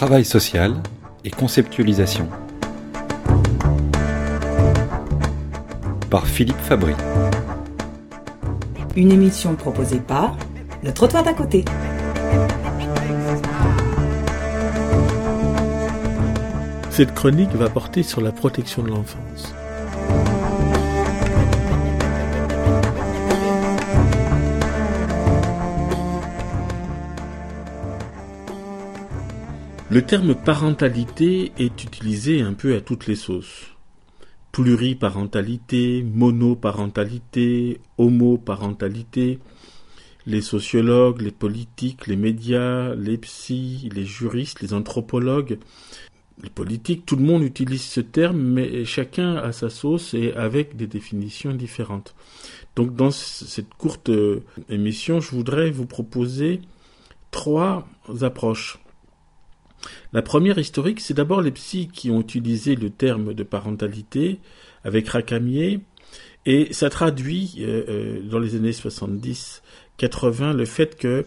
Travail social et conceptualisation. Par Philippe Fabry. Une émission proposée par Le Trottoir d'à côté. Cette chronique va porter sur la protection de l'enfance. Le terme parentalité est utilisé un peu à toutes les sauces. Pluriparentalité, monoparentalité, homoparentalité. Les sociologues, les politiques, les médias, les psys, les juristes, les anthropologues, les politiques, tout le monde utilise ce terme, mais chacun a sa sauce et avec des définitions différentes. Donc dans cette courte euh, émission, je voudrais vous proposer trois approches. La première historique, c'est d'abord les psys qui ont utilisé le terme de parentalité avec Racamier, et ça traduit euh, euh, dans les années 70-80 le fait que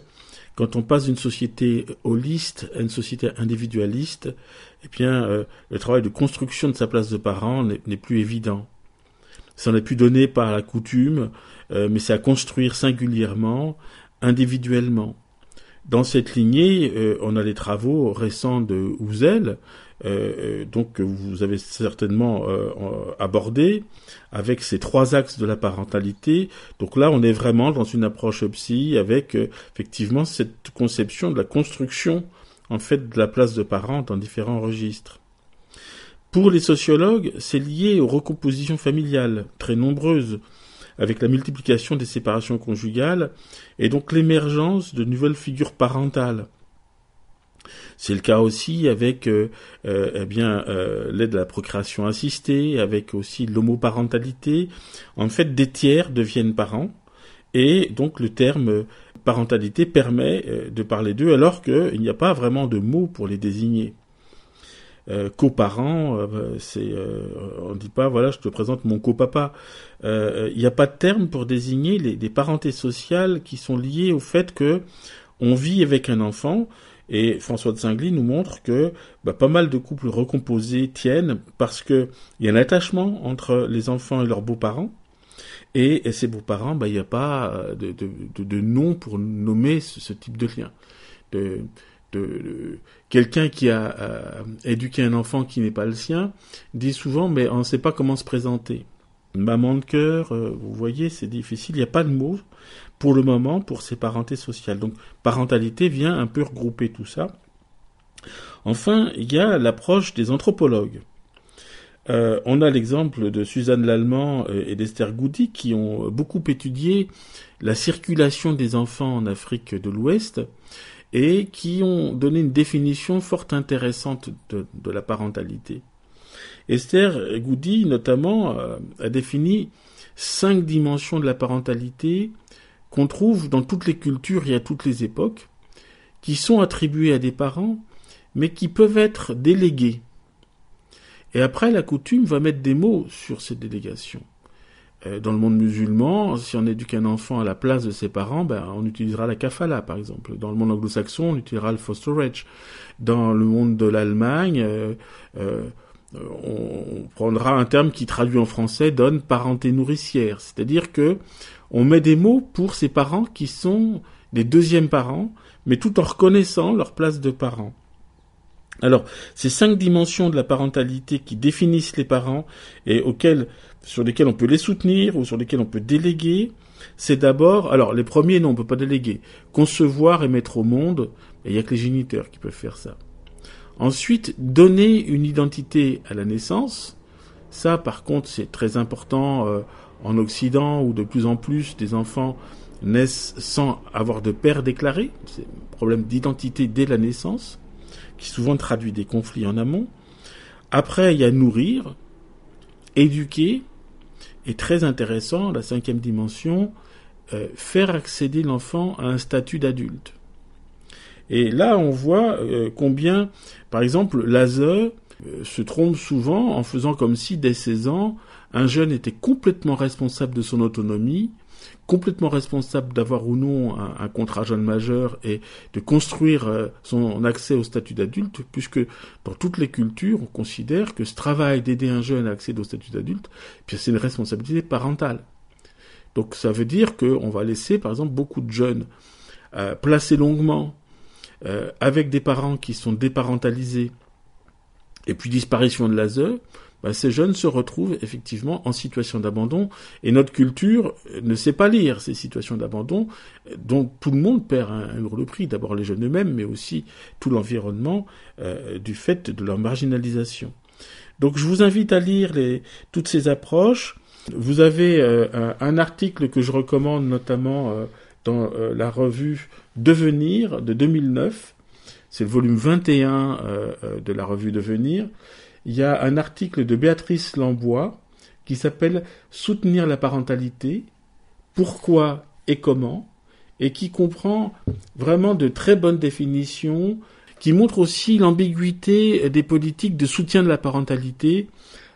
quand on passe d'une société holiste à une société individualiste, eh bien, euh, le travail de construction de sa place de parent n'est plus évident. Ça n'est plus donné par la coutume, mais c'est à construire singulièrement, individuellement. Dans cette lignée, euh, on a les travaux récents de Houzel, euh, euh donc que vous avez certainement abordé, avec ces trois axes de la parentalité. Donc là, on est vraiment dans une approche psy avec effectivement cette conception de la construction en fait de la place de parent dans différents registres. Pour les sociologues, c'est lié aux recompositions familiales, très nombreuses, avec la multiplication des séparations conjugales et donc l'émergence de nouvelles figures parentales. C'est le cas aussi avec euh, euh, eh euh, l'aide à la procréation assistée, avec aussi l'homoparentalité. En fait, des tiers deviennent parents et donc le terme parentalité permet de parler d'eux alors qu'il n'y a pas vraiment de mots pour les désigner euh, coparents, euh, euh, on dit pas voilà je te présente mon copapa. Il euh, n'y a pas de terme pour désigner les, parentés sociales qui sont liées au fait que on vit avec un enfant. Et François de Singly nous montre que bah, pas mal de couples recomposés tiennent parce que il y a un attachement entre les enfants et leurs beaux-parents. Et, ces beaux-parents, bah, il n'y a pas de, nom pour nommer ce, type de lien. Quelqu'un qui a euh, éduqué un enfant qui n'est pas le sien dit souvent mais on ne sait pas comment se présenter. Maman de cœur, euh, vous voyez, c'est difficile. Il n'y a pas de mots pour le moment pour ces parentés sociales. Donc parentalité vient un peu regrouper tout ça. Enfin, il y a l'approche des anthropologues. Euh, on a l'exemple de Suzanne Lallemand et d'Esther Goudy qui ont beaucoup étudié la circulation des enfants en Afrique de l'Ouest et qui ont donné une définition fort intéressante de, de la parentalité. Esther Goudy, notamment, euh, a défini cinq dimensions de la parentalité qu'on trouve dans toutes les cultures et à toutes les époques, qui sont attribuées à des parents, mais qui peuvent être déléguées. Et après, la coutume va mettre des mots sur ces délégations. Euh, dans le monde musulman, si on éduque un enfant à la place de ses parents, ben, on utilisera la kafala, par exemple. Dans le monde anglo-saxon, on utilisera le fosterage. Dans le monde de l'Allemagne, euh, euh, on prendra un terme qui traduit en français donne parenté nourricière. C'est-à-dire que on met des mots pour ces parents qui sont des deuxièmes parents, mais tout en reconnaissant leur place de parents. Alors, ces cinq dimensions de la parentalité qui définissent les parents et sur lesquelles on peut les soutenir ou sur lesquelles on peut déléguer, c'est d'abord, alors les premiers, non, on peut pas déléguer. Concevoir et mettre au monde, il n'y a que les géniteurs qui peuvent faire ça. Ensuite, donner une identité à la naissance. Ça, par contre, c'est très important euh, en Occident où de plus en plus des enfants naissent sans avoir de père déclaré. C'est un problème d'identité dès la naissance qui souvent traduit des conflits en amont. Après, il y a nourrir, éduquer, et très intéressant, la cinquième dimension, euh, faire accéder l'enfant à un statut d'adulte. Et là, on voit euh, combien, par exemple, l'ASE euh, se trompe souvent en faisant comme si, dès 16 ans, un jeune était complètement responsable de son autonomie complètement responsable d'avoir ou non un, contrat jeune majeur et de construire euh, son accès au statut d'adulte, puisque dans toutes les cultures, on considère que ce travail d'aider un jeune à accéder au statut d'adulte, eh c'est une responsabilité parentale. Donc ça veut dire qu'on va laisser, par exemple, beaucoup de jeunes euh, placés longuement euh, avec des parents qui sont déparentalisés, et puis disparition de l'ASE, bah, ces jeunes se retrouvent effectivement en situation d'abandon et notre culture ne sait pas lire ces situations d'abandon dont tout le monde perd un, gros prix. D'abord les jeunes eux-mêmes, mais aussi tout l'environnement euh, du fait de leur marginalisation. Donc je vous invite à lire les, toutes ces approches. Vous avez euh, un, article que je recommande notamment euh, dans la revue Devenir de 2009. C'est le volume 21 de la revue Devenir il y a un article de Béatrice Lambois qui s'appelle Soutenir la parentalité, pourquoi et comment, et qui comprend vraiment de très bonnes définitions, qui montre aussi l'ambiguïté des politiques de soutien de la parentalité,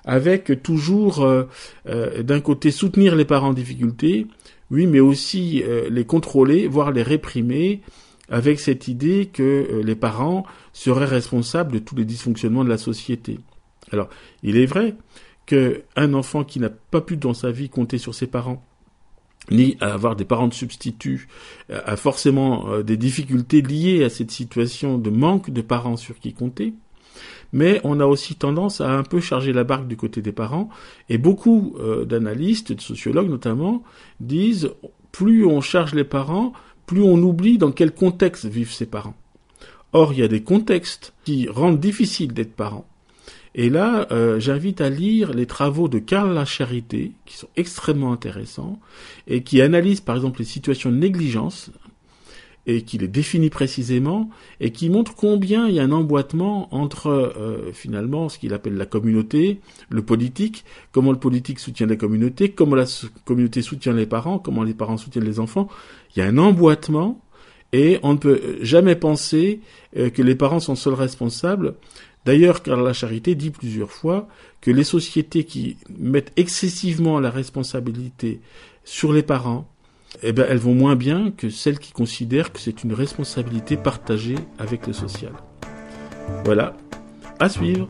avec toujours euh, euh, d'un côté soutenir les parents en difficulté, oui, mais aussi euh, les contrôler, voire les réprimer, avec cette idée que les parents seraient responsables de tous les dysfonctionnements de la société. Alors, il est vrai qu'un enfant qui n'a pas pu dans sa vie compter sur ses parents, ni avoir des parents de substitut, euh, a forcément euh, des difficultés liées à cette situation de manque de parents sur qui compter. Mais on a aussi tendance à un peu charger la barque du côté des parents, et beaucoup euh, d'analystes, de sociologues notamment, disent plus on charge les parents, plus on oublie dans quel contexte vivent ses parents. Or, il y a des contextes qui rendent difficile d'être parent. Et là, euh, j'invite à lire les travaux de Karl Lacharité, qui sont extrêmement intéressants, et qui analysent par exemple les situations de négligence, et qui les définit précisément, et qui montrent combien il y a un emboîtement entre euh, finalement ce qu'il appelle la communauté, le politique, comment le politique soutient la communauté, comment la communauté soutient les parents, comment les parents soutiennent les enfants. Il y a un emboîtement, et on ne peut jamais penser euh, que les parents sont seuls responsables D'ailleurs, car la charité dit plusieurs fois que les sociétés qui mettent excessivement la responsabilité sur les parents, eh ben, elles vont moins bien que celles qui considèrent que c'est une responsabilité partagée avec le social. Voilà, à suivre.